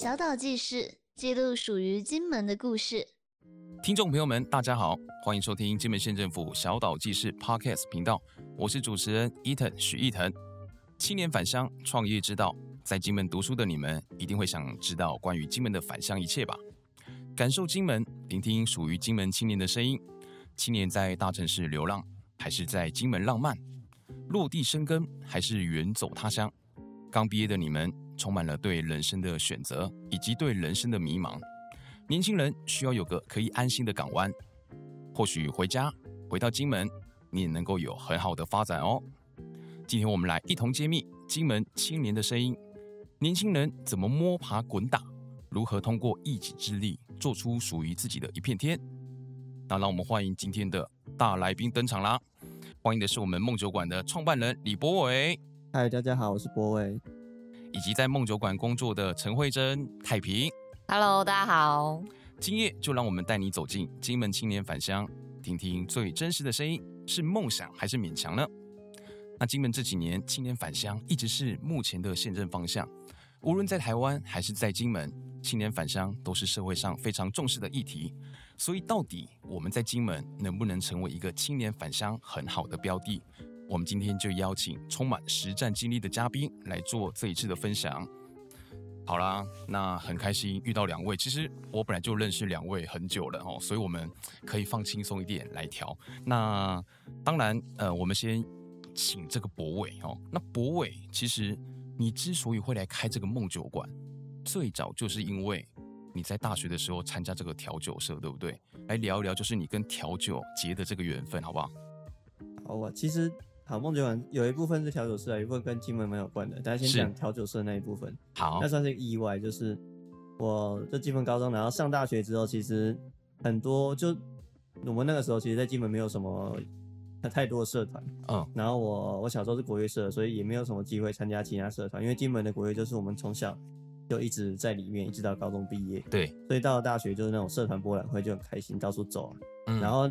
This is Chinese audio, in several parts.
小岛记事记录属于金门的故事。听众朋友们，大家好，欢迎收听金门县政府小岛记事 Podcast 频道，我是主持人伊藤许翼腾。青年返乡创业之道，在金门读书的你们一定会想知道关于金门的返乡一切吧？感受金门，聆听属于金门青年的声音。青年在大城市流浪，还是在金门浪漫？落地生根，还是远走他乡？刚毕业的你们，充满了对人生的选择，以及对人生的迷茫。年轻人需要有个可以安心的港湾，或许回家回到金门，你也能够有很好的发展哦。今天我们来一同揭秘金门青年的声音，年轻人怎么摸爬滚打，如何通过一己之力做出属于自己的一片天。那让我们欢迎今天的大来宾登场啦！欢迎的是我们梦酒馆的创办人李博伟。嗨，大家好，我是博伟。以及在梦酒馆工作的陈慧珍、太平。Hello，大家好。今夜就让我们带你走进金门青年返乡，听听最真实的声音，是梦想还是勉强呢？那金门这几年青年返乡一直是目前的宪政方向，无论在台湾还是在金门，青年返乡都是社会上非常重视的议题。所以，到底我们在金门能不能成为一个青年返乡很好的标的？我们今天就邀请充满实战经历的嘉宾来做这一次的分享。好啦，那很开心遇到两位。其实我本来就认识两位很久了哦，所以我们可以放轻松一点来调。那当然，呃，我们先请这个博伟哦。那博伟，其实你之所以会来开这个梦酒馆，最早就是因为你在大学的时候参加这个调酒社，对不对？来聊一聊，就是你跟调酒结的这个缘分，好不好？好啊，其实。好，梦酒馆有一部分是调酒社，有一部分跟金门蛮有关的。大家先讲调酒社那一部分。好，那算是意外，就是我在金门高中，然后上大学之后，其实很多就我们那个时候，其实，在金门没有什么太多的社团。嗯。然后我我小时候是国乐社，所以也没有什么机会参加其他社团，因为金门的国乐就是我们从小就一直在里面，一直到高中毕业。对。所以到了大学就是那种社团博览会就很开心，到处走。嗯。然后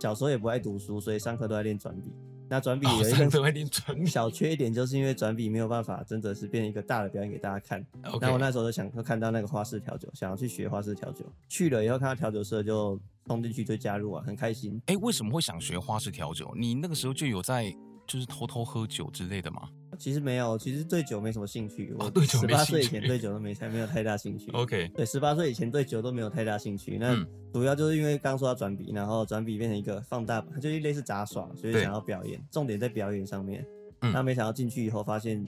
小时候也不爱读书，所以上课都在练转笔。那转笔有一个小缺点，就是因为转笔没有办法真的是变成一个大的表演给大家看。那我那时候就想看到那个花式调酒，想要去学花式调酒。去了以后看到调酒社就冲进去就加入啊，很开心。哎、欸，为什么会想学花式调酒？你那个时候就有在就是偷偷喝酒之类的吗？其实没有，其实对酒没什么兴趣。我对酒。十八岁以前对酒都没太没有太大兴趣。OK，对，十八岁以前对酒都没有太大兴趣。那主要就是因为刚说要转笔，然后转笔变成一个放大版，就是类似杂耍，所以想要表演，重点在表演上面。嗯。那没想到进去以后发现，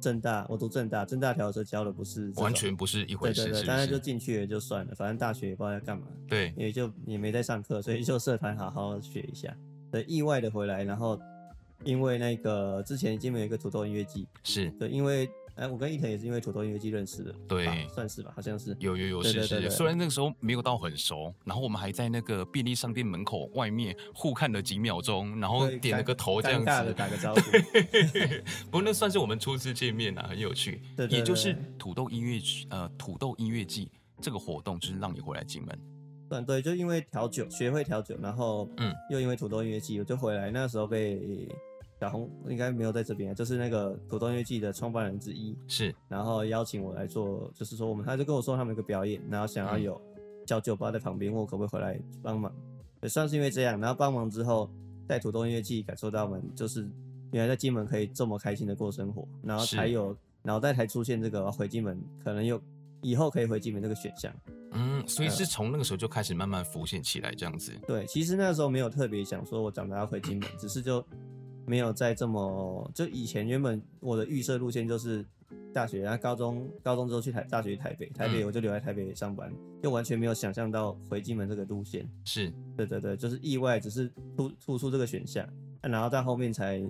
正大，我读正大，正大调的时候教的不是完全不是一回事。对对对，当然就进去了就算了，反正大学也不知道要干嘛。对。也就也没在上课，所以就社团好好学一下。对，意外的回来，然后。因为那个之前金门有一个土豆音乐季，是对，因为哎，我跟伊藤也是因为土豆音乐季认识的，对，算是吧，好像是有有有，是是。虽然那个时候没有到很熟，然后我们还在那个便利商店门口外面互看了几秒钟，然后点了个头这样子，的打个招呼。不过那算是我们初次见面啊，很有趣。对，也就是土豆音乐呃土豆音乐季这个活动，就是让你回来进门。对对，就因为调酒学会调酒，然后嗯，又因为土豆音乐季，我就回来。那个时候被。小红应该没有在这边，就是那个土豆音乐季的创办人之一，是，然后邀请我来做，就是说我们，他就跟我说他们有个表演，然后想要有小酒吧在旁边，问我可不可以回来帮忙，也算是因为这样，然后帮忙之后，在土豆音乐季感受到我们就是原来在金门可以这么开心的过生活，然后才有脑袋才出现这个回金门，可能有以后可以回金门这个选项，嗯，所以是从那个时候就开始慢慢浮现起来这样子，对，其实那个时候没有特别想说我长大要回金门，只是就。没有再这么，就以前原本我的预设路线就是大学，然后高中高中之后去台大学去台北，台北我就留在台北上班，又完全没有想象到回金门这个路线。是，对对对，就是意外，只是突突出这个选项，然后在后面才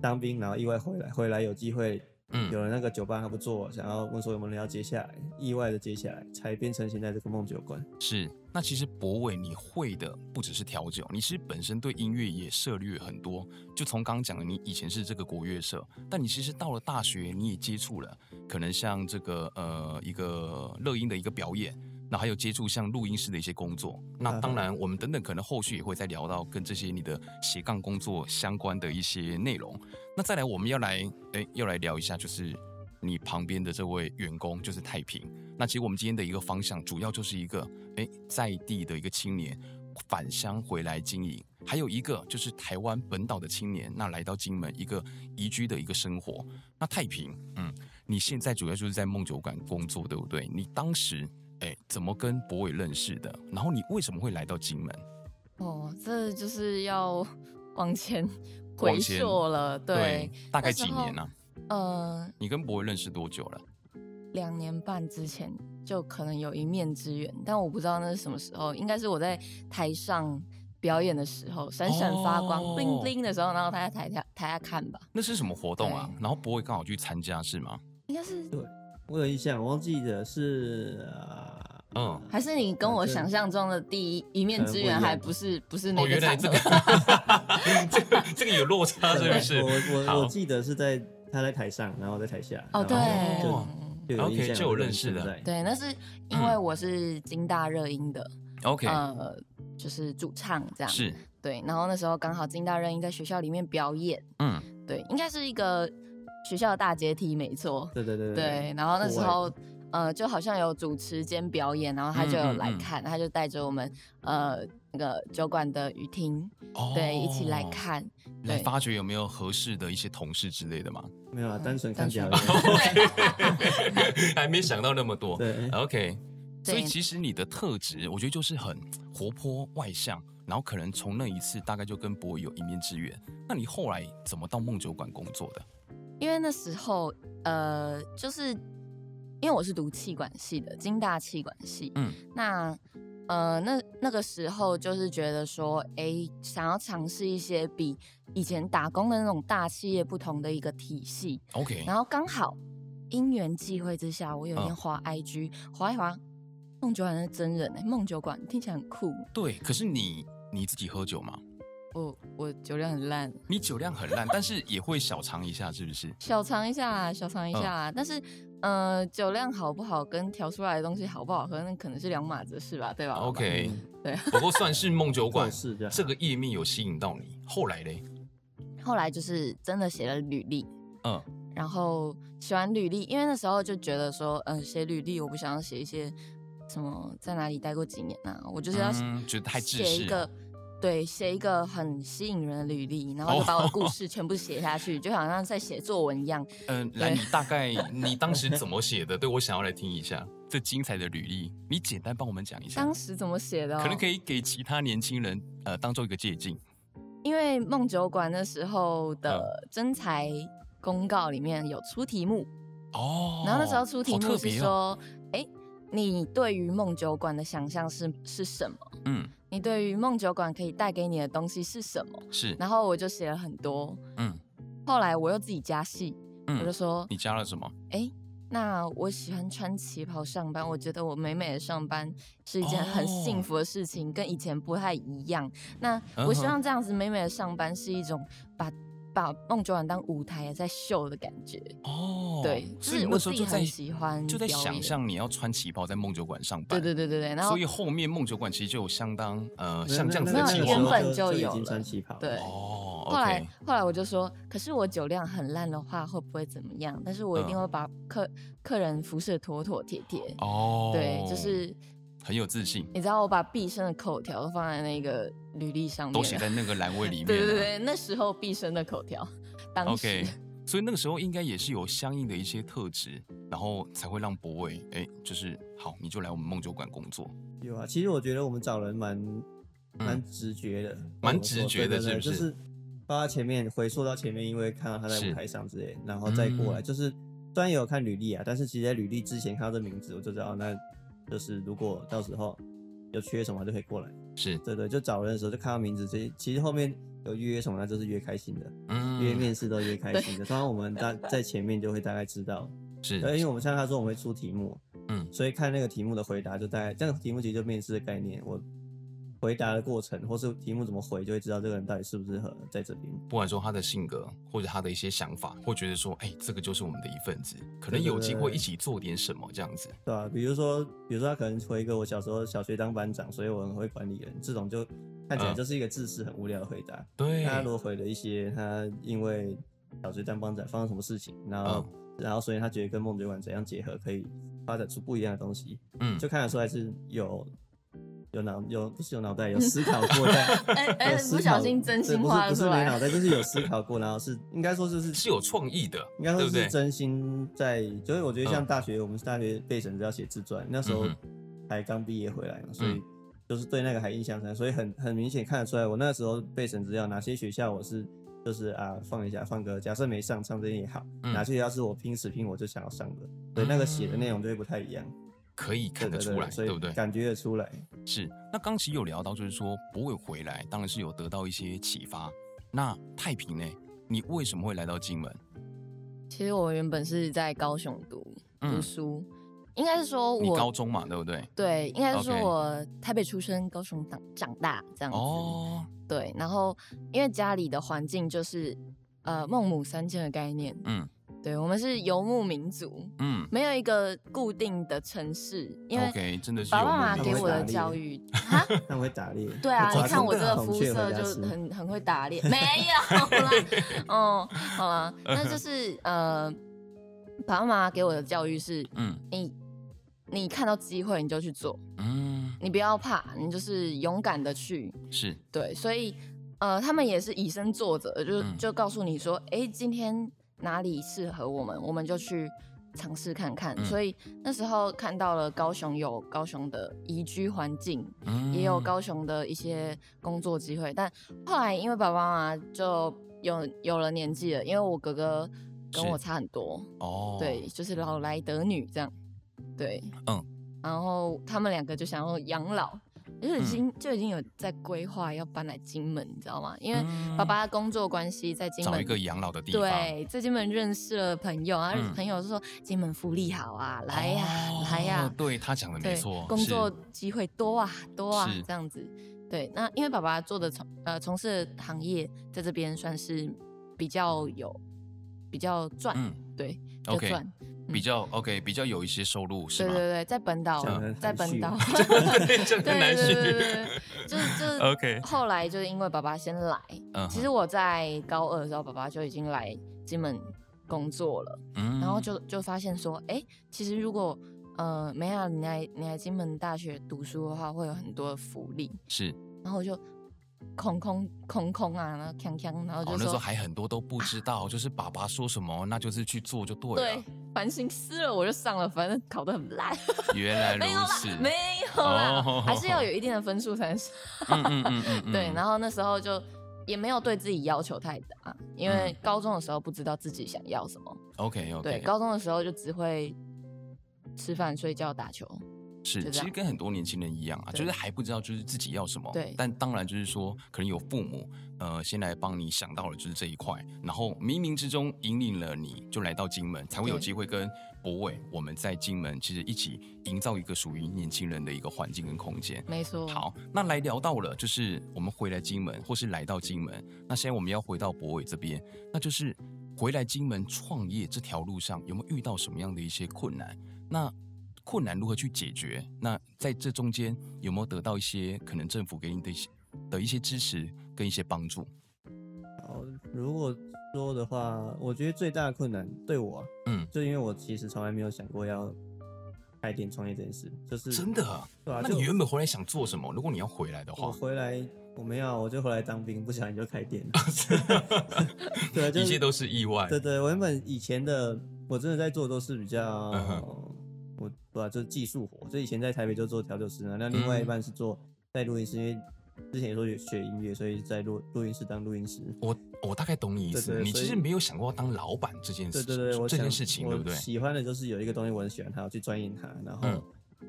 当兵，然后意外回来，回来有机会。嗯，有了那个酒吧还不做，想要问说有没有人要接下来，意外的接下来，才变成现在这个梦酒馆。是，那其实博伟你会的不只是调酒，你其实本身对音乐也涉猎很多。就从刚刚讲的，你以前是这个国乐社，但你其实到了大学，你也接触了，可能像这个呃一个乐音的一个表演。那还有接触像录音室的一些工作，那当然我们等等可能后续也会再聊到跟这些你的斜杠工作相关的一些内容。那再来我们要来诶要来聊一下，就是你旁边的这位员工就是太平。那其实我们今天的一个方向，主要就是一个哎在地的一个青年返乡回来经营，还有一个就是台湾本岛的青年，那来到金门一个宜居的一个生活。那太平，嗯，你现在主要就是在梦酒馆工作，对不对？你当时哎怎么跟博伟认识的？然后你为什么会来到金门？哦，这就是要 往前回溯了，对，对，大概几年呢？啊？呃，你跟博伟认识多久了？两年半之前就可能有一面之缘，但我不知道那是什么时候，应该是我在台上表演的时候，闪闪发光，bling bling 的时候，然后他在台下台下看吧。那是什么活动啊？然后博伟刚好去参加是吗？应该是。对，我有印象，我忘记的是。嗯，还是你跟我想象中的第一一面之缘，还不是不是那个？哦，原来这个这 个这个有落差，是不是？我我我记得是在他在台上，然后在台下。哦，对，就 OK 就有认识的。对，那是因为我是金大热音的，OK，呃，就是主唱这样。是，对，然后那时候刚好金大热音在学校里面表演，嗯，对，应该是一个学校的大阶梯，没错。对对对对，然后那时候。呃，就好像有主持兼表演，然后他就有来看，嗯嗯嗯，他就带着我们呃那个酒馆的雨婷，哦，对，一起来看，来发掘有没有合适的一些同事之类的吗？没有啊，单纯看表演，还没想到那么多。对，OK，所以其实你的特质，我觉得就是很活泼外向，然后可能从那一次大概就跟柏纬有一面之缘。那你后来怎么到梦酒馆工作的？因为那时候呃，就是。因为我是读气管系的，金大气管系。嗯，那呃，那那个时候就是觉得说，哎，想要尝试一些比以前打工的那种大企业不同的一个体系。OK，然后刚好因缘际会之下，我有一天滑 IG，滑一滑，梦酒馆的真人哎，梦酒馆听起来很酷。对，可是你你自己喝酒吗？我我酒量很烂。你酒量很烂，但是也会小尝一下，是不是？小尝一下，小尝一下，但是。呃，酒量好不好跟调出来的东西好不好喝，那可能是两码子事吧，对吧？OK，对。不过算是梦酒馆 是这个页面有吸引到你，后来嘞？后来就是真的写了履历，嗯，然后写完履历，因为那时候就觉得说，嗯、呃，写履历我不想要写一些什么在哪里待过几年啊，我就是要写、嗯、觉得太自一个。对，写一个很吸引人的履历，然后就把我的故 事全部写下去，就好像在写作文一样。嗯，来，你大概 你当时怎么写的？对，我想要来听一下这精彩的履历，你简单帮我们讲一下。当时怎么写的？可能可以给其他年轻人呃当做一个借鉴。因为梦酒馆那时候的征才公告里面有出题目哦，然后那时候出题目是说，哎、哦，你对于梦酒馆的想象是是什么？嗯。你对于梦酒馆可以带给你的东西是什么？是，然后我就写了很多。嗯，后来我又自己加戏，嗯，我就说你加了什么？哎，那我喜欢穿旗袍上班，我觉得我美美的上班是一件很幸福的事情，哦，跟以前不太一样。那我希望这样子美美的上班是一种把。把梦酒馆当舞台在秀的感觉哦，对，所以我自己很喜欢，就在想象你要穿旗袍在梦酒馆上班，对对对对对，然后所以后面梦酒馆其实就有相当呃像这样子的计划，原本就有了穿旗袍，对哦。后来后来我就说，可是我酒量很烂的话会不会怎么样？但是我一定会把客客人服侍妥妥帖帖哦，对，就是。很有自信，你知道我把毕生的口条都放在那个履历上面，都写在那个栏位里面。对对对，那时候毕生的口条，当时，OK，所以那个时候应该也是有相应的一些特质，然后才会让博伟哎，就是好，你就来我们梦酒馆工作。有啊，其实我觉得我们找人蛮蛮直觉的，蛮、嗯、直觉的，是不是？就是包括前面回溯到前面，因为看到他在舞台上之类，然后再过来，嗯、就是虽然也有看履历啊，但是其实在履历之前看到这名字，我就知道那。就是如果到时候有缺什么就可以过来，是对对，就找人的时候就看到名字，这其实后面有约什么，那就是越开心的，嗯，约面试都越开心的。当然我们大在前面就会大概知道，是，因为我们像他说我们会出题目，嗯，所以看那个题目的回答就大概这个题目其实就面试的概念，我。回答的过程，或是题目怎么回，就会知道这个人到底适不适合在这边。不管说他的性格，或者他的一些想法，会觉得说，哎、欸，这个就是我们的一份子，可能有机会一起做点什么这样子，对吧、啊？比如说，比如说他可能回一个我小时候小学当班长，所以我很会管理人，这种就看起来就是一个自私很无聊的回答。对、嗯，他如果回了一些他因为小学当班长发生什么事情，然后、嗯、然后所以他觉得跟梦酒馆怎样结合可以发展出不一样的东西，嗯，就看得出来是有。有脑有不是有脑袋 有思考过在，哎哎，不小心真心话不是不是没脑 袋，就是有思考过，然后是应该说就是是有创意的，应该说是真心在，就是我觉得像大学、嗯、我们是大学备审要写自传，那时候还刚毕业回来嘛，所以就是对那个还印象深，所以很很明显看得出来，我那时候备审资料哪些学校我是就是啊放一下放个假设没上唱这些也好，哪些学校是我拼死拼我就想要上的，所以那个写的内容就会不太一样。可以看得出来，对，对，对，对不对？感觉得出来。是。那刚其实有聊到，就是说博伟回来，当然是有得到一些启发。那太平呢？你为什么会来到金门？其实我原本是在高雄读读书，嗯、应该是说我高中嘛，对不对？对，应该是说我台北出生，高雄长长大这样子。哦。对，然后因为家里的环境就是呃孟母三迁的概念，嗯。对，我们是游牧民族，嗯，没有一个固定的城市，因为爸爸妈妈给我的教育，哈，他会打猎，对啊，你看我这个肤色就很很会打猎，没有啦，哦，好了，那就是呃，爸爸妈妈给我的教育是，嗯，你你看到机会你就去做，嗯，你不要怕，你就是勇敢的去，是。对，所以呃，他们也是以身作则，就就告诉你说，哎，今天。哪里适合我们，我们就去尝试看看。嗯、所以那时候看到了高雄有高雄的宜居环境，嗯、也有高雄的一些工作机会。但后来因为爸爸妈妈就有有了年纪了，因为我哥哥跟我差很多。哦，对，就是老来得女这样，对，嗯，然后他们两个就想要养老。就已经就已经有在规划要搬来金门，你知道吗？因为爸爸工作关系在金门，找一个养老的地方。对，在金门认识了朋友啊，朋友就说金门福利好啊，来呀，来呀。对，他讲的没错，工作机会多啊，多啊，这样子。对，那因为爸爸做的从呃从事的行业在这边算是比较有比较赚，对，就赚。比较 OK，比较有一些收入是吗？对对对，在本岛，在本岛，对对对对对，就是就是 OK。后来就是因为爸爸先来，其实我在高二的时候，爸爸就已经来金门工作了，然后就就发现说，哎，其实如果呃没有你来你来金门大学读书的话，会有很多的福利，是，然后我就。空空空空啊，然后锵锵，然后就那时候还很多都不知道，啊、就是爸爸说什么，那就是去做就对了。对，繁星撕了我就上了，反正考得很烂。原来如此，没有啦，哦、还是要有一定的分数才是。嗯嗯嗯嗯、对，然后那时候就也没有对自己要求太大，因为高中的时候不知道自己想要什么。OK OK。对，高中的时候就只会吃饭、睡觉、打球。是，其实跟很多年轻人一样啊，就是还不知道就是自己要什么。对。但当然就是说，可能有父母呃先来帮你想到了就是这一块，然后冥冥之中引领了你就来到金门，才会有机会跟博伟我们在金门其实一起营造一个属于年轻人的一个环境跟空间。没错。好，那来聊到了就是我们回来金门，或是来到金门，那现在我们要回到博伟这边，那就是回来金门创业这条路上有没有遇到什么样的一些困难？那困难如何去解决？那在这中间有没有得到一些可能政府给你的一些的一些支持跟一些帮助？好，如果说的话，我觉得最大的困难对我，嗯，就因为我其实从来没有想过要开店创业这件事，就是真的，对吧？那你原本回来想做什么？如果你要回来的话，我回来我没有，我就回来当兵，不小心就开店了。对，一切都是意外。对对，我原本以前的我真的在做都是比较。我对啊，就是技术活。所以以前在台北就做调酒师呢，那另外一半是做在录音室，因为之前也说学音乐，所以在录录音室当录音师。我我大概懂你意思，你其实没有想过当老板这件事。对对对，我这件事情对不对？喜欢的就是有一个东西我很喜欢它，我去钻研它，然后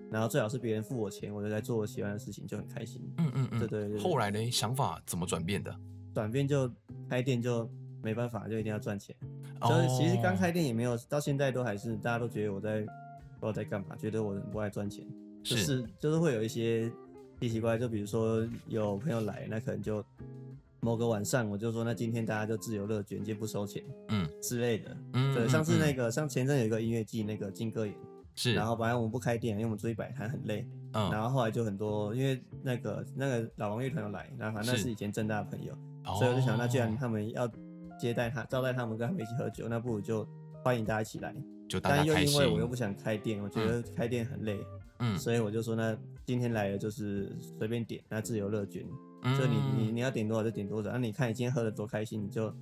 然后最好是别人付我钱，我就在做我喜欢的事情，就很开心。嗯嗯嗯，对对对。后来呢，想法怎么转变的？转变就开店就没办法，就一定要赚钱。就是其实刚开店也没有，到现在都还是大家都觉得我在。不知道在干嘛，觉得我不爱赚钱，就是，就是会有一些奇奇怪怪，就比如说有朋友来，那可能就某个晚上，我就说那今天大家就自由乐捐，就不收钱，嗯。之类的，嗯，对，上次那个像前阵有一个音乐季，那个金歌演是，然后本来我们不开店，因为我们出去摆摊很累，嗯，然后后来就很多，因为那个那个老王乐团要来，然后反正那是以前正大的朋友，所以我就想，那既然他们要接待他，招待他们，跟他们一起喝酒，那不如就欢迎大家一起来。就大家开心。但又因为我又不想开店，我觉得开店很累，嗯，所以我就说，那今天来了就是随便点，那自由乐捐，就、嗯、你你你要点多少就点多少，那、啊、你看你今天喝的多开心，你就。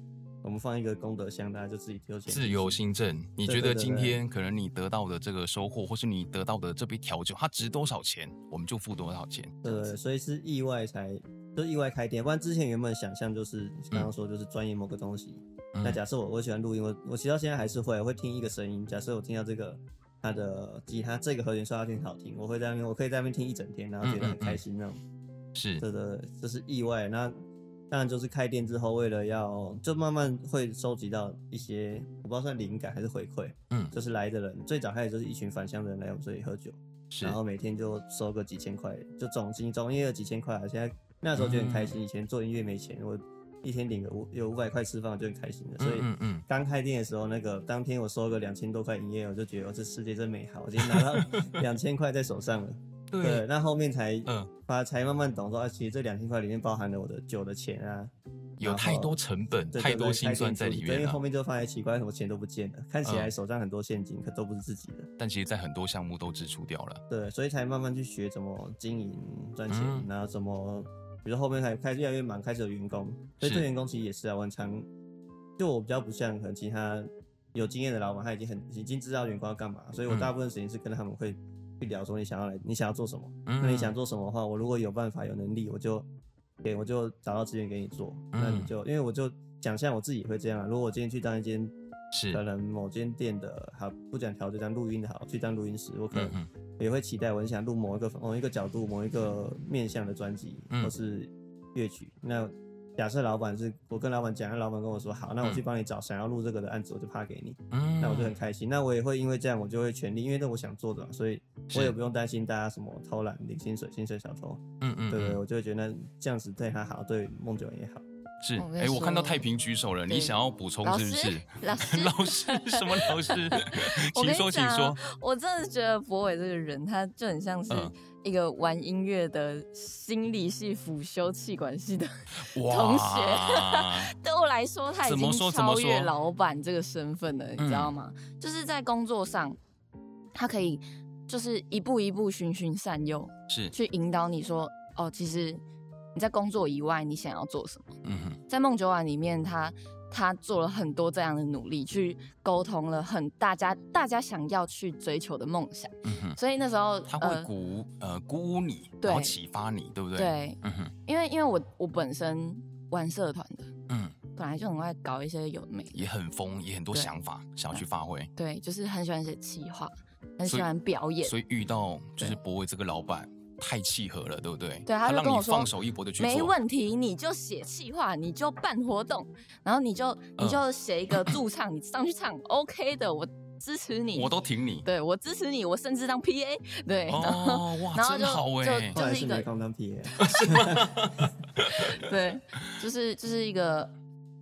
我们放一个功德箱，大家就自己丢钱。自由新政，你觉得今天可能你得到的这个收获，或是你得到的这杯调酒，它值多少钱，我们就付多少钱。对，对，所以是意外才，就意外开店，不然之前原本想象就是刚刚说就是专业某个东西。嗯、那假设我我喜欢录音，我我其实到现在还是会我会听一个声音。假设我听到这个他的吉他这个和弦刷到挺好听，我会在那边我可以在那边听一整天，然后觉得很开心那种。是，对对，这是意外。那。当然，就是开店之后，为了要就慢慢会收集到一些，我不知道算灵感还是回馈，嗯，就是来的人最早开始就是一群返乡的人来我们这里喝酒，是，然后每天就收个几千块，就总金总营业额几千块啊。现在那时候就很开心，以前做音乐没钱，我一天领个五有五百块吃饭就很开心了。所以，刚开店的时候，那个当天我收个两千多块营业额，我就觉得这世界真美好，我今天拿到 两千块在手上了。对，那后面才嗯，把才慢慢懂说，啊，其实这两千块里面包含了我的酒的钱啊，有太多成本，太多心酸在里面。因为后面就发现奇怪，什么钱都不见了，看起来手上很多现金，可都不是自己的。但其实，在很多项目都支出掉了。对，所以才慢慢去学怎么经营赚钱，然后怎么，比如后面才开始越来越忙，开始有员工，所以对员工其实也是啊，我常就我比较不像可能其他有经验的老板，他已经很已经知道员工要干嘛，所以我大部分时间是跟他们会。去聊说你想要来，你想要做什么？嗯、那你想做什么的话，我如果有办法、有能力，我就给我就找到资源给你做。嗯、那你就因为我就讲，像我自己会这样啊。如果我今天去当一间是。可能某间店的，好不讲调，这张录音的好，去当录音师，我可能也会期待，我很想录某一个某一个角度、某一个面向的专辑或是乐曲。那假设老板是我跟老板讲，那老板跟我说好，那我去帮你找想要录这个的案子，我就发给你，嗯，那我就很开心。那我也会因为这样，我就会全力，因为这我想做的嘛，所以我也不用担心大家什么偷懒领薪水、薪水小偷，嗯嗯，对对，我就会觉得这样子对他好，对孟九也好。是，哎、欸，我看到太平举手了，你想要补充是不是？老师，老师，什么老师？请说，请说。我真的觉得博伟这个人，他就很像是一个玩音乐的心理系辅修气管系的同学。哇 对我来说，他已经超越老板这个身份了，你知道吗？嗯、就是在工作上，他可以就是一步一步循循善诱，是去引导你说，哦，其实。你在工作以外，你想要做什么？嗯哼，在梦酒馆里面，他他做了很多这样的努力，去沟通了很大家大家想要去追求的梦想。嗯哼，所以那时候他会鼓呃，呃鼓舞你，然后启发你，对不对？对，嗯哼，因为因为我我本身玩社团的，嗯，本来就很爱搞一些有的没的，也很疯，也很多想法想要去发挥。对，就是很喜欢写企划，很喜欢表演，所以，所以遇到就是博伟这个老板。太契合了，对不对？对，他就跟我说，放手一搏的去做，没问题，你就写企划，你就办活动，然后你就你就写一个驻唱，你上去唱，OK 的，我支持你，我都挺你，对我支持你，我甚至当 PA，对，哦，哇，真好哎，就 就是一个刚当 PA，对，就是就是一个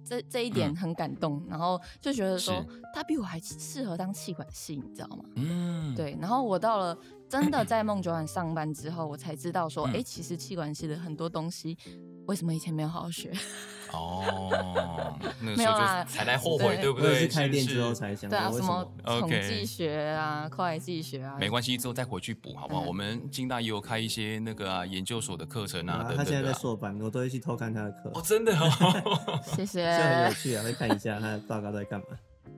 这这一点很感动，然后就觉得说他比我还适合当气管系，你知道吗？嗯，对，然后我到了。真的在梦酒馆上班之后，我才知道说，哎、欸，其实气管系的很多东西，为什么以前没有好好学？哦，那个时候就才来后悔，对，不对？是开店之后才想，对啊，什么统计学啊、会计学啊，没关系，之后再回去补，好不好？嗯、我们金大也有开一些那个啊研究所的课程啊，啊他现在在硕班，我都会去偷看他的课。哦，真的哦 谢谢，就很有趣啊，会看一下他的报告在干嘛。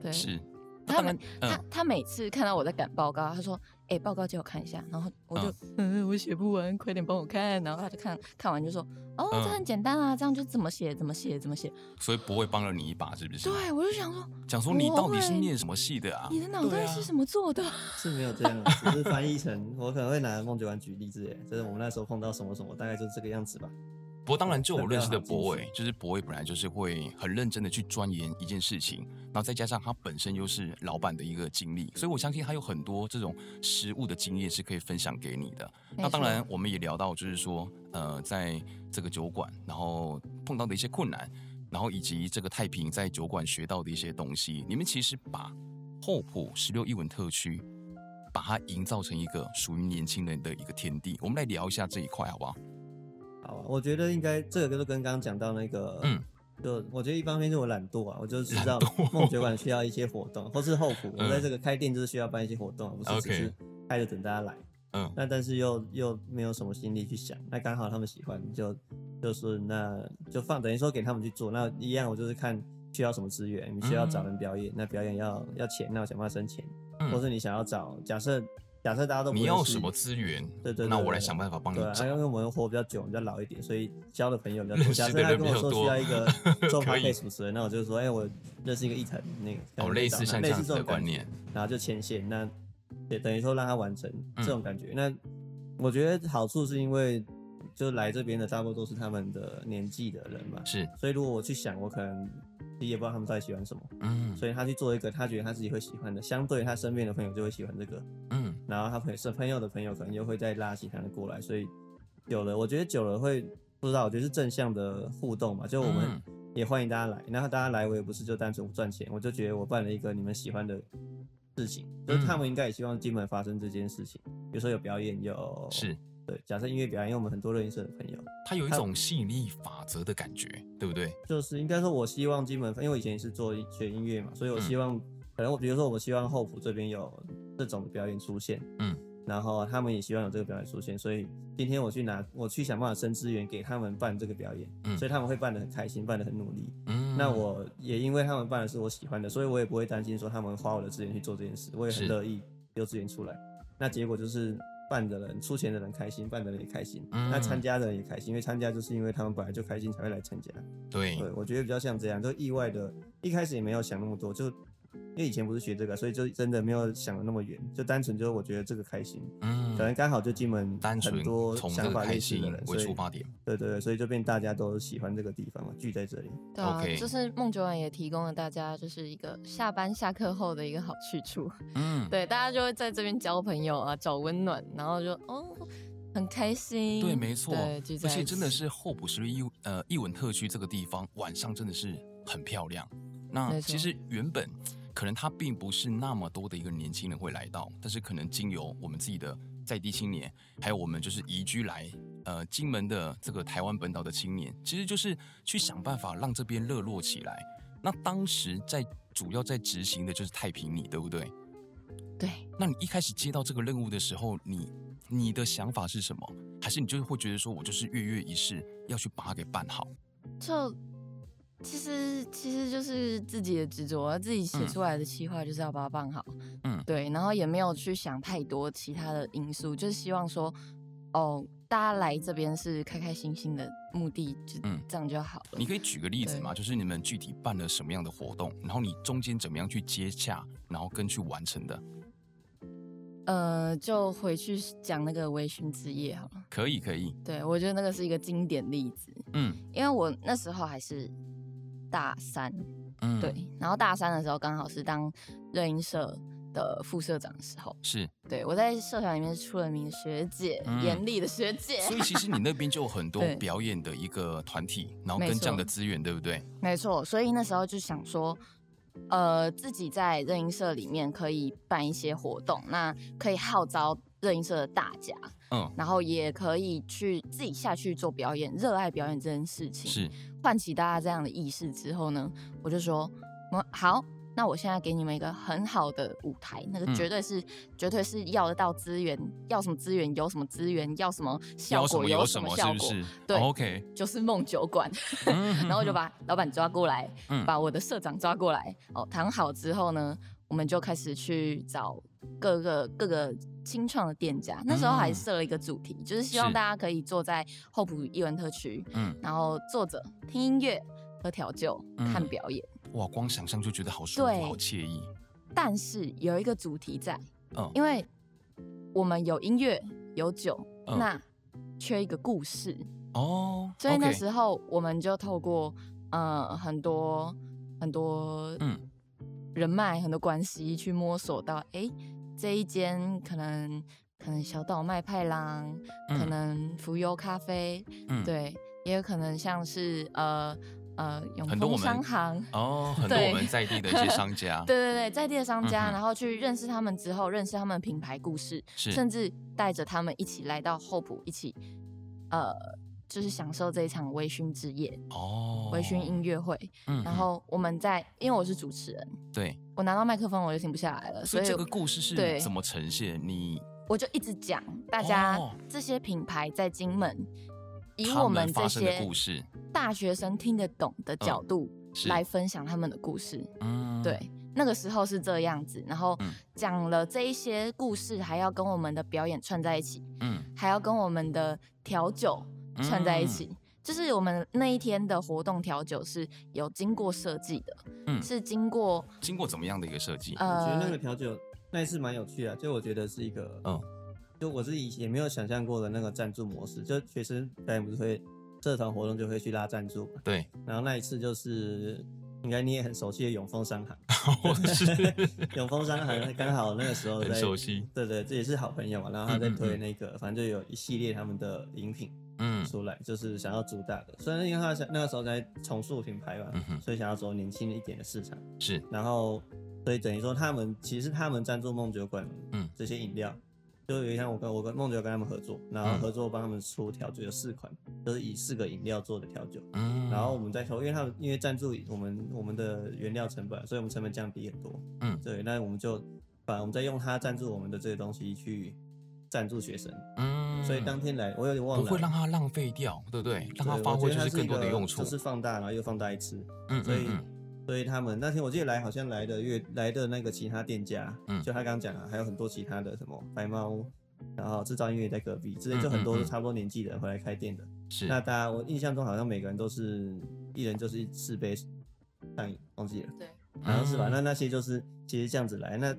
对，是。他们他他每次看到我在赶报告，他说：“哎，报告借我看一下。”然后我就嗯，我写不完，快点帮我看。然后他就看看完就说：“哦，这很简单啊，这样就怎么写怎么写怎么写。”所以不会帮了你一把，是不是？对，我就想说，讲说你到底是念什么系的啊？你的脑袋是什么做的？是没有这样，只是翻译成我可能会拿孟酒馆举例子，哎，就是我们那时候碰到什么什么，大概就是这个样子吧。不过当然，就我认识的博伟，就是博伟本来就是会很认真的去钻研一件事情，然后再加上他本身又是老板的一个经历，所以我相信他有很多这种实物的经验是可以分享给你的。那当然，我们也聊到就是说，呃，在这个酒馆，然后碰到的一些困难，然后以及这个太平在酒馆学到的一些东西，你们其实把厚朴十六艺文特区把它营造成一个属于年轻人的一个天地。我们来聊一下这一块，好不好？好，我觉得应该这个就是跟刚刚讲到那个，嗯，就我觉得一方面是我懒惰啊，我就知道梦酒馆需要一些活动，或是后埔，我在这个开店就是需要办一些活动，不是只是开着等大家来。嗯，那但是又又没有什么心力去想，那刚好他们喜欢，就就是那就放，等于说给他们去做，那一样我就是看需要什么资源，你需要找人表演，那表演要要钱，那我想办法生钱，或是你想要找假设。假设大家都不你要什么资源？对对，对，那我来想办法帮你找。对，因为我们活比较久，比较老一点，所以交的朋友比较多。假设他跟我说需要一个 做 podcast 主持人，那我就说，哎、欸，我认识一个伊藤，那个哦，类似像这样的观念，然后就牵线，那也等于说让他完成这种感觉。嗯、那我觉得好处是因为，就来这边的大部分都是他们的年纪的人嘛，是，所以如果我去想，我可能。你也不知道他们到底喜欢什么，嗯，所以他去做一个他觉得他自己会喜欢的，相对他身边的朋友就会喜欢这个，嗯，然后他朋友朋友的朋友可能又会再拉其他人过来，所以久了，我觉得久了会不知道，我觉得是正向的互动嘛，就我们也欢迎大家来，然后大家来我也不是就单纯赚钱，我就觉得我办了一个你们喜欢的事情，就是他们应该也希望金门发生这件事情，比如说有表演有是。对，假设音乐表演，因为我们很多热音社的朋友，他有一种吸引力法则的感觉，对不对？就是应该说，我希望金门，因为我以前也是做学音乐嘛，所以我希望，嗯、可能我比如说，我希望后埔这边有这种表演出现，嗯，然后他们也希望有这个表演出现，所以今天我去拿，我去想办法生资源给他们办这个表演，嗯，所以他们会办的很开心，办的很努力，嗯，那我也因为他们办的是我喜欢的，所以我也不会担心说他们花我的资源去做这件事，我也很乐意丢资源出来，那结果就是。办的人出钱的人开心，办的人也开心，嗯、那参加的人也开心，因为参加就是因为他们本来就开心才会来参加。对，对，我觉得比较像这样，就意外的，一开始也没有想那么多，就。因为以前不是学这个，所以就真的没有想的那么远，就单纯就是我觉得这个开心，嗯，可能刚好就金门很多想法类似的人，为出发点，对对对，所以就变大家都喜欢这个地方嘛，聚在这里。对啊，Okay. 就是梦九晚也提供了大家就是一个下班下课后的一个好去处，嗯，对，大家就会在这边交朋友啊，找温暖，然后就哦很开心，对，没错，而且真的是候补十月艺呃艺文特区这个地方晚上真的是很漂亮。那其实原本。可能他并不是那么多的一个年轻人会来到，但是可能经由我们自己的在地青年，还有我们就是移居来呃金门的这个台湾本岛的青年，其实就是去想办法让这边热络起来。那当时在主要在执行的就是太平里，对不对？对。那你一开始接到这个任务的时候，你你的想法是什么？还是你就是会觉得说我就是跃跃一试要去把它给办好？就。其实其实就是自己的执着，自己写出来的企划就是要把它办好，嗯，对，然后也没有去想太多其他的因素，就是希望说，哦，大家来这边是开开心心的目的，就这样就好了。嗯，你可以举个例子吗？就是你们具体办了什么样的活动，然后你中间怎么样去接洽，然后跟去完成的？呃，就回去讲那个微醺之夜好了。可以可以。对，我觉得那个是一个经典例子，嗯，因为我那时候还是。大三，嗯，对，然后大三的时候刚好是当热音社的副社长的时候，是对，我在社团里面是出了名的学姐，严厉、嗯、的学姐，所以其实你那边就有很多 表演的一个团体，然后跟这样的资源，对不对？没错，所以那时候就想说，呃，自己在热音社里面可以办一些活动，那可以号召热音社的大家。嗯，然后也可以去自己下去做表演，热爱表演这件事情，是。唤起大家这样的意识之后呢，我就说，我好，那我现在给你们一个很好的舞台，那个绝对是、嗯、绝对是要得到资源，要什么资源有什么资源，要什么效果有什么效果，是？是对、哦、，OK，就是梦酒馆，然后我就把老板抓过来，嗯、把我的社长抓过来，哦，谈好之后呢，我们就开始去找。各个各个新创的店家，那时候还设了一个主题，嗯、就是希望大家可以坐在候补艺文特区，嗯，然后坐着听音乐、喝调酒、嗯、看表演。哇，光想象就觉得好舒服、好惬意。但是有一个主题在，嗯，因为我们有音乐有酒，嗯、那缺一个故事哦。所以那时候我们就透过呃很多很多嗯人脉很多关系去摸索到，哎、欸。这一间可能可能小岛麦派郎，嗯、可能浮游咖啡，嗯、对，也有可能像是呃呃永丰商行哦，很多我们在地的一些商 家，对对对，在地的商家，嗯、然后去认识他们之后，认识他们品牌故事，甚至带着他们一起来到厚朴，一起呃就是享受这一场微醺之夜哦，微醺音乐会。嗯，然后我们在，因为我是主持人，对，我拿到麦克风我就停不下来了。所以这个故事是怎么呈现？你我就一直讲，大家这些品牌在金门，以我们这些故事大学生听得懂的角度来分享他们的故事。嗯，对。那个时候是这样子，然后讲了这一些故事，还要跟我们的表演串在一起，嗯，还要跟我们的调酒串在一起，嗯、就是我们那一天的活动调酒是有经过设计的，嗯，是经过经过怎么样的一个设计？呃，我觉得那个调酒那一次蛮有趣的，就我觉得是一个，嗯，就我自己也没有想象过的那个赞助模式，就学生当然不是会社团活动就会去拉赞助嘛，对，然后那一次就是。应该你也很熟悉的永丰商行，我是永丰商行，刚好那个时候在很熟悉，对对，这也是好朋友嘛。然后他在推那个，嗯嗯嗯反正就有一系列他们的饮品，嗯，出来就是想要主打的。虽然因为他那个时候在重塑品牌嘛，嗯、所以想要走年轻一点的市场。是，然后所以等于说他们其实他们赞助梦酒馆，嗯，这些饮料。就有一天，我跟我跟梦酒跟他们合作，然后合作帮他们出调酒，有四款，就是以四个饮料做的调酒。嗯，然后我们再投，因为他们因为赞助我们我们的原料成本，所以我们成本降低很多。嗯，对，那我们就把我们再用他赞助我们的这些东西去赞助学生。嗯，所以当天来，我有点忘了，不会让它浪费掉，对不对？让它发挥就是更多的用处，就是放大，然后又放大一次。嗯，所以。所以他们那天我记得来好像来的越来的那个其他店家，嗯，就他刚刚讲了，还有很多其他的什么白猫，然后制造音乐在隔壁，之类就很多差不多年纪的人回来开店的。是，那大家我印象中好像每个人都是一人就是四杯上瘾，忘记了，对，好像是吧？那那些就是其实这样子来，那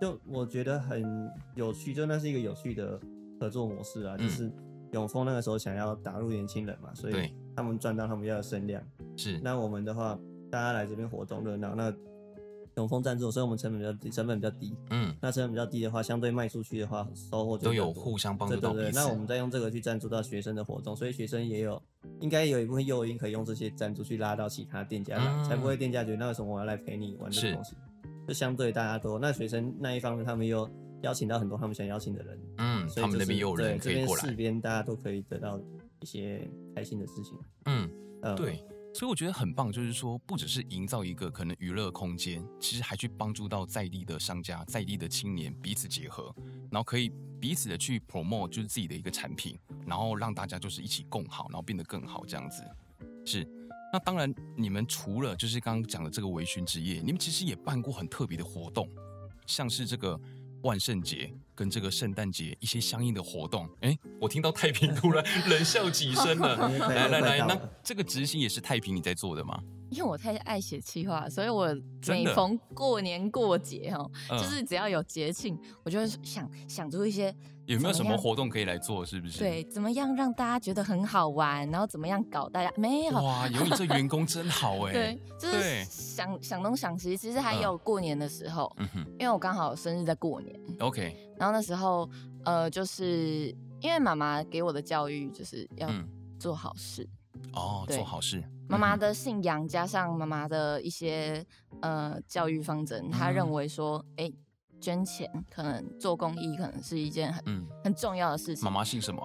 就我觉得很有趣，就那是一个有趣的合作模式啊，就是永丰那个时候想要打入年轻人嘛，所以他们赚到他们要的声量。是，那我们的话。大家来这边活动热闹，那永丰赞助，所以我们成本比较低，成本比较低。嗯，那成本比较低的话，相对卖出去的话，收获就都有互相帮助到。对对对，那我们再用这个去赞助到学生的活动，所以学生也有应该有一部分诱因可以用这些赞助去拉到其他店家来，嗯、才不会店家觉得那为什么我要来陪你玩这个东西？就相对大家多那学生那一方面，他们又邀请到很多他们想邀请的人。嗯，所以、就是、他们那边有人可以过来，这边四边大家都可以得到一些开心的事情。嗯，呃对。所以我觉得很棒，就是说，不只是营造一个可能娱乐空间，其实还去帮助到在地的商家、在地的青年彼此结合，然后可以彼此的去 promote 就是自己的一个产品，然后让大家就是一起共好，然后变得更好这样子。是，那当然，你们除了就是刚刚讲的这个微醺之夜，你们其实也办过很特别的活动，像是这个。万圣节跟这个圣诞节一些相应的活动，哎、欸，我听到太平突然 冷笑几声了。来来来，那这个执行也是太平你在做的吗？因为我太爱写企划，所以我每逢过年过节哦，的就是只要有节庆，我就会想想出一些。有没有什么活动可以来做？是不是？对，怎么样让大家觉得很好玩，然后怎么样搞大家？没有哇，有你这员工真好 哎。对，就是想想东想西，其实还有过年的时候，嗯哼，因为我刚好生日在过年，OK。然后那时候，呃，就是因为妈妈给我的教育就是要做好事哦，做好事。妈妈的信仰加上妈妈的一些呃教育方针，她认为说，哎。捐钱可能做公益，可能是一件很、嗯、很重要的事情。妈妈姓什么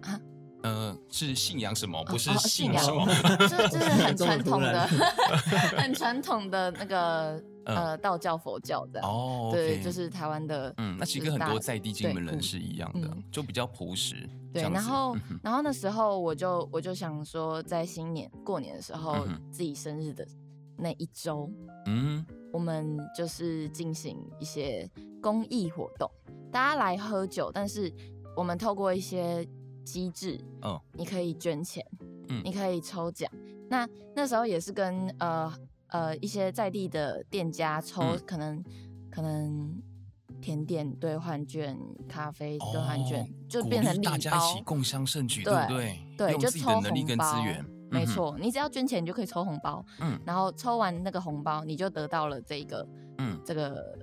啊？啊呃，是信仰什么？不是信什么？这这是很 传统的，很传统的那个呃道教、佛教的哦。Okay、对，就是台湾的。嗯，那其实跟很多在地金门人是一样的，嗯、就比较朴实。对，然后然后那时候我就我就想说，在新年过年的时候，嗯、自己生日的那一周，嗯。我们就是进行一些公益活动，大家来喝酒，但是我们透过一些机制，嗯，你可以捐钱，嗯，你可以抽奖。那那时候也是跟呃呃一些在地的店家抽，嗯、可能可能甜点兑换券、咖啡兑换券，哦、就变成大家一起共襄盛举，对不对？对，就抽能力跟资源。没错，你只要捐钱，你就可以抽红包。嗯，然后抽完那个红包，你就得到了这个，嗯，这个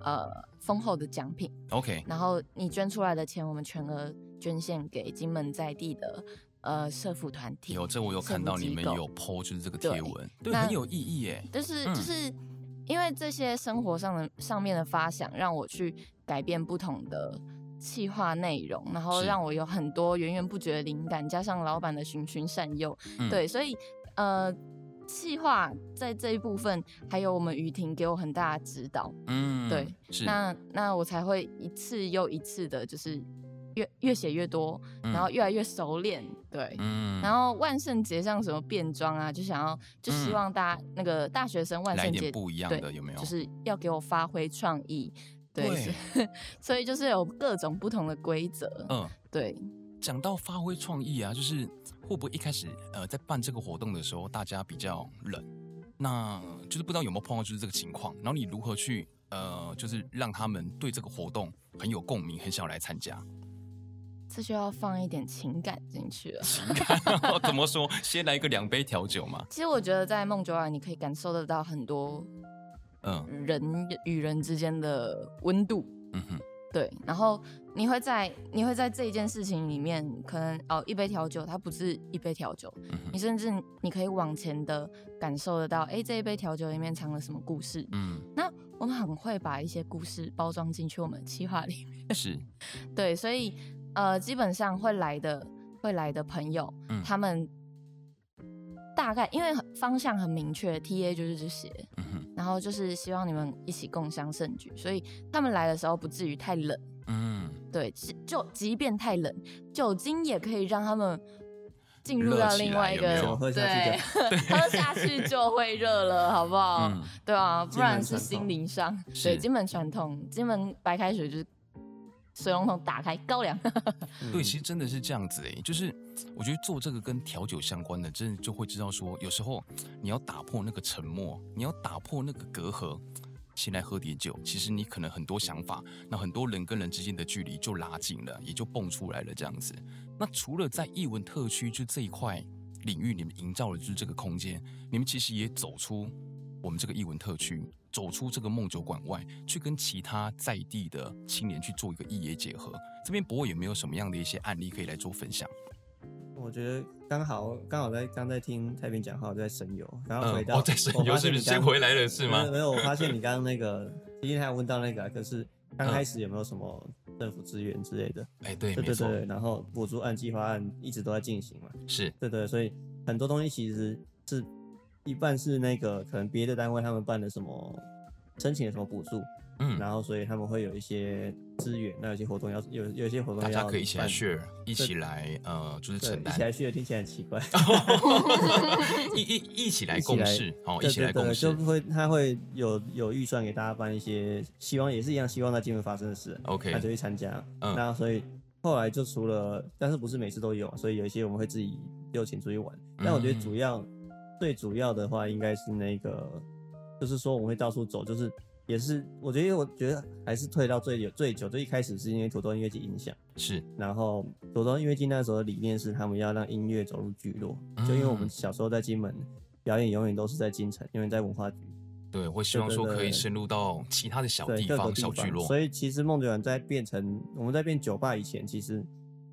呃丰厚的奖品。OK，然后你捐出来的钱，我们全额捐献给金门在地的呃社福团体。有这我有看到你们有 po 就是这个贴文，对，对，很有意义耶。就是就是因为这些生活上的上面的发想，让我去改变不同的企划内容，然后让我有很多源源不绝的灵感，加上老板的循循善诱，嗯、对，所以呃，企划在这一部分，还有我们雨婷给我很大的指导，嗯，对，是。那那我才会一次又一次的，就是越越写越多，然后越来越熟练，对，嗯，然后万圣节像什么变装啊，就想要就希望大家、嗯、那个大学生万圣节不一样的有没有？就是要给我发挥创意。对，对 所以就是有各种不同的规则。嗯，对。讲到发挥创意啊，就是会不会一开始呃在办这个活动的时候，大家比较冷，那就是不知道有没有碰到就是这个情况，然后你如何去呃就是让他们对这个活动很有共鸣，很想要来参加？这就要放一点情感进去了。情感 怎么说？先来一个两杯调酒嘛。其实我觉得在梦酒馆你可以感受得到很多。嗯，人与人之间的温度，嗯哼，对，然后你会在你会在这一件事情里面，可能哦，一杯调酒它不是一杯调酒，嗯，你甚至你可以往前的感受得到，哎，这一杯调酒里面藏了什么故事？嗯，那我们很会把一些故事包装进去我们的企划里面，是，对，所以呃，基本上会来的会来的朋友，嗯，他们。大概因为方向很明确，TA 就是这些，然后就是希望你们一起共襄盛举，所以他们来的时候不至于太冷。嗯，对，就即便太冷，酒精也可以让他们进入到另外一个，有有对，喝下去就会热了，好不好？嗯、对啊，不然是心灵上。对，金门传统，金门白开水就是。水龙头打开，高粱。对，其实真的是这样子哎，就是我觉得做这个跟调酒相关的，真的就会知道说，有时候你要打破那个沉默，你要打破那个隔阂，先来喝点酒。其实你可能很多想法，那很多人跟人之间的距离就拉近了，也就蹦出来了这样子。那除了在艺文特区就这一块领域，你们营造的就是这个空间，你们其实也走出我们这个艺文特区。走出这个梦酒馆外，去跟其他在地的青年去做一个异业结合。这边博伟有没有什么样的一些案例可以来做分享？我觉得刚好刚好在刚在听太平讲话，在神游，然后回到、嗯哦、在神游是不是先回来了是吗？没有，我发现你刚刚那个今天还有问到那个，可是刚开始有没有什么政府资源之类的？哎、嗯，对，对对对，然后补助案、计划案一直都在进行嘛，是对对，所以很多东西其实是。一半是那个可能别的单位他们办的什么申请的什么补助，嗯，然后所以他们会有一些资源，那有些活动要有有些活动要大家可以一起来 share，一起来呃就是承担，一起来 share 听起来很奇怪，一一一起来共事，哦，一起来共事。就会他会有有预算给大家办一些，希望也是一样，希望在金门发生的事，OK，他就会参加，嗯，然后所以后来就除了，但是不是每次都有，所以有一些我们会自己邀请出去玩，但我觉得主要。最主要的话应该是那个，就是说我们会到处走，就是也是我觉得我觉得还是退到最久最久，就一开始是因为土豆音乐节影响是，然后土豆音乐节那时候的理念是他们要让音乐走入聚落，嗯、就因为我们小时候在金门表演，永远都是在金城，因为在文化局，对，会希望说可以深入到其他的小地方、地方小聚落，所以其实梦酒馆在变成我们在变酒吧以前，其实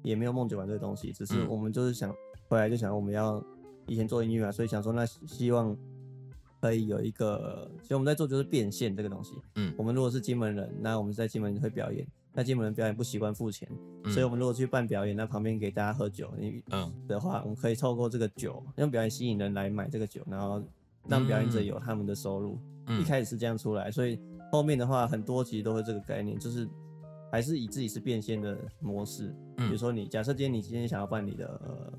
也没有梦酒馆这个东西，只是我们就是想回来就想我们要。以前做音乐啊，所以想说那希望可以有一个，其实我们在做就是变现这个东西。嗯，我们如果是金门人，那我们在金门会表演，那金门人表演不习惯付钱，嗯、所以我们如果去办表演，那旁边给大家喝酒，嗯的话，我们可以透过这个酒用表演吸引人来买这个酒，然后让表演者有他们的收入。嗯、一开始是这样出来，所以后面的话很多其实都会这个概念，就是还是以自己是变现的模式。嗯、比如说你假设今天你今天想要办你的。呃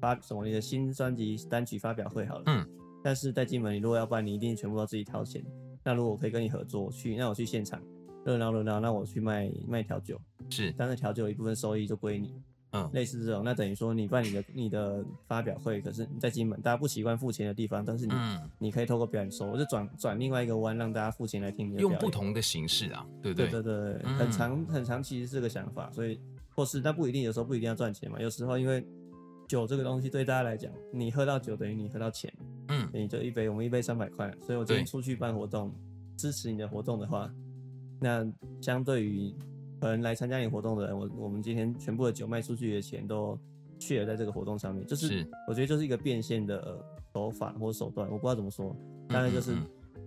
发什么你的新专辑单曲发表会好了，嗯，但是在金门，你如果要办，你一定全部都自己掏钱。那如果我可以跟你合作，去，那我去现场热闹热闹，那我去卖卖调酒，是，但是调酒一部分收益就归你，嗯，类似这种，那等于说你办你的你的发表会，可是你在金门，大家不习惯付钱的地方，但是你、嗯、你可以透过表演收，我就转转另外一个弯，让大家付钱来听你的，用不同的形式啊，对对对对对，嗯、很长很长，其实是这个想法，所以或是但不一定，有时候不一定要赚钱嘛，有时候因为。酒这个东西对大家来讲，你喝到酒等于你喝到钱，嗯，你就一杯，我们一杯三百块，所以我今天出去办活动，支持你的活动的话，那相对于可能来参加你活动的人，我我们今天全部的酒卖出去的钱都去了在这个活动上面，就是我觉得就是一个变现的手法或手段，我不知道怎么说，当然就是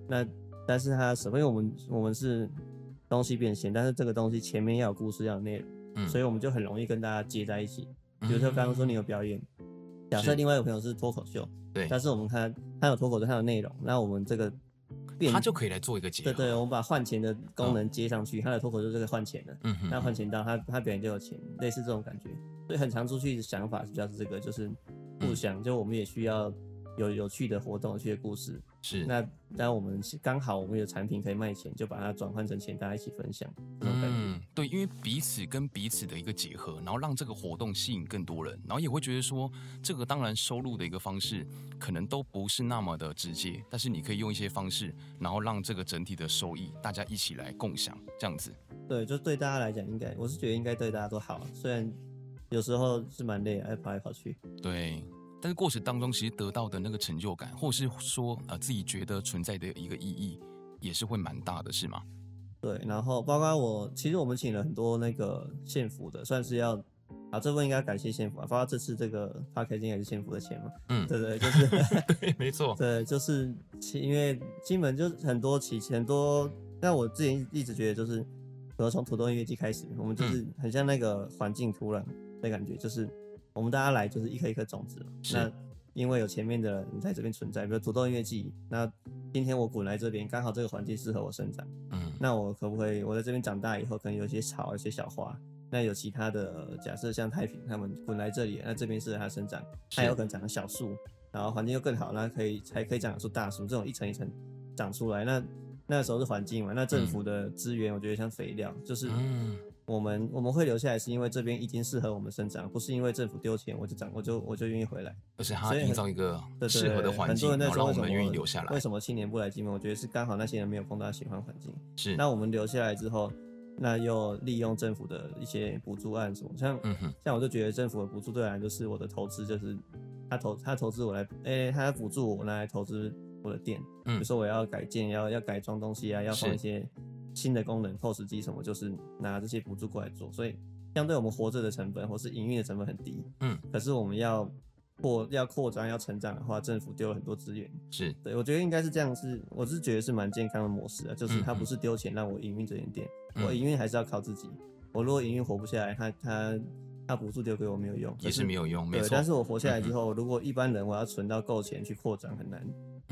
那，但是它什么？因为我们我们是。东西变现，但是这个东西前面要有故事，要有内容，嗯，所以我们就很容易跟大家接在一起。比如说刚刚说你有表演，假设另外一个朋友是脱口秀，对，但是我们看他有脱口秀，他有内容，那我们这个。他就可以来做一个结合，对对，我们把换钱的功能接上去，他的脱口秀就可以换钱的，嗯哼，那换钱到他他表演就有钱，类似这种感觉，所以很常出去的想法比较是这个，就是互相，就我们也需要。有有趣的活动，有趣的故事是。那当我们刚好我们有产品可以卖钱，就把它转换成钱，大家一起分享。嗯，对，因为彼此跟彼此的一个结合，然后让这个活动吸引更多人，然后也会觉得说，这个当然收入的一个方式可能都不是那么的直接，但是你可以用一些方式，然后让这个整体的收益大家一起来共享，这样子。对，就对大家来讲，应该我是觉得应该对大家都好，虽然有时候是蛮累，爱跑来跑去。对。但是过程当中，其实得到的那个成就感，或是说呃自己觉得存在的一个意义，也是会蛮大的，是吗？对，然后包括我，其实我们请了很多那个县府的，算是要啊，这部分应该感谢县府啊，包括这次这个 Podcast 也是县府的钱嘛，嗯，对对，就是 对，没错，对，就是因为金门就是很多起很多，但我之前一直觉得就是，比如从土豆音乐季开始，我们就是很像那个环境土壤的感觉，就是。我们大家来就是一颗一颗种子，那因为有前面的人在这边存在，比如土豆音乐季，那今天我滚来这边，刚好这个环境适合我生长，嗯，那我可不可以我在这边长大以后，可能有一些草，有一些小花，那有其他的假设像太平他们滚来这里，那这边适合它生长，它有可能长成小树，然后环境又更好，那可以才可以长出大树，这种一层一层长出来，那那时候是环境嘛，那政府的资源我觉得像肥料，就是。嗯我们我们会留下来，是因为这边已经适合我们生长，不是因为政府丢钱我就长，我就我就愿意回来。而且他营造一个适合的环境，然后让我们愿意留下来。为什么青年不来金门？我觉得是刚好那些人没有碰到喜欢环境。是。那我们留下来之后，那又利用政府的一些补助案什么，像、嗯、哼像我就觉得政府的补助对我来就是我的投资，就是他投他投资我来，哎、欸，他补助我拿来投资我的店。嗯。比如说我要改建，要要改装东西啊，要放一些。新的功能，POS 机什么，就是拿这些补助过来做，所以相对我们活着的成本或是营运的成本很低。嗯，可是我们要扩要扩张要成长的话，政府丢了很多资源。是对，我觉得应该是这样，是我是觉得是蛮健康的模式啊，就是它不是丢钱让我营运这间店，嗯、我营运还是要靠自己。我如果营运活不下来，他他他补助丢给我没有用，也是没有用，没错。但是我活下来之后，嗯、如果一般人我要存到够钱去扩展很难。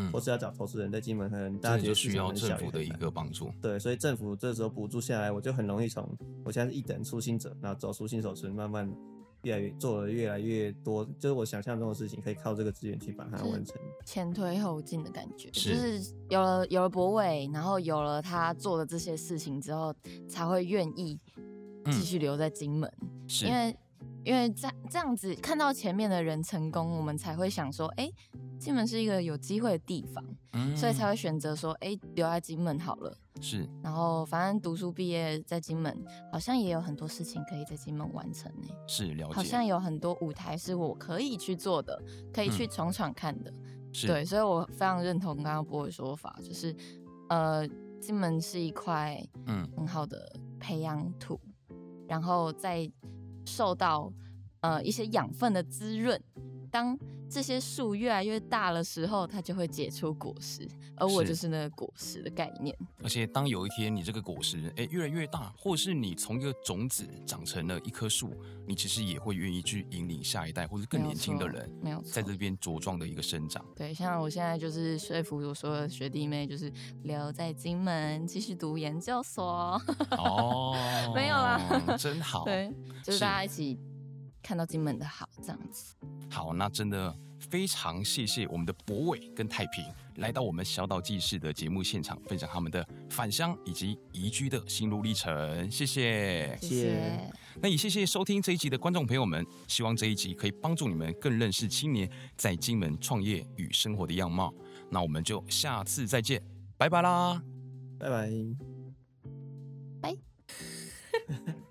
嗯，或是要找投资人在金门，可能大家就需要政府的一个帮助。对，所以政府这时候补助下来，我就很容易从我现在是一等初心者，然后走出新手村，慢慢越来越做的越来越多，就是我想象中的事情，可以靠这个资源去把它完成。前推后进的感觉，是就是有了有了博伟，然后有了他做的这些事情之后，才会愿意继续留在金门，嗯、是因为因为这这样子看到前面的人成功，我们才会想说，哎、欸。金门是一个有机会的地方，嗯，所以才会选择说，哎、欸，留在金门好了。是，然后反正读书毕业在金门，好像也有很多事情可以在金门完成呢。是，了解。好像有很多舞台是我可以去做的，可以去闯闯看的。是、嗯，对，所以我非常认同刚刚波的说法，就是，呃，金门是一块嗯很好的培养土，嗯、然后再受到呃一些养分的滋润，当。这些树越来越大的时候，它就会结出果实，而我就是那个果实的概念。而且，当有一天你这个果实哎越来越大，或是你从一个种子长成了一棵树，你其实也会愿意去引领下一代或者更年轻的人，没有在这边茁壮的一个生长。对，像我现在就是说服我说的学弟妹，就是留在金门继续读研究所。哦，没有啦，真好。对，就是大家一起。看到金门的好，这样子。好，那真的非常谢谢我们的博伟跟太平来到我们小岛记事的节目现场，分享他们的返乡以及移居的心路历程。谢谢，谢谢。那也谢谢收听这一集的观众朋友们，希望这一集可以帮助你们更认识青年在金门创业与生活的样貌。那我们就下次再见，拜拜啦，拜拜，拜。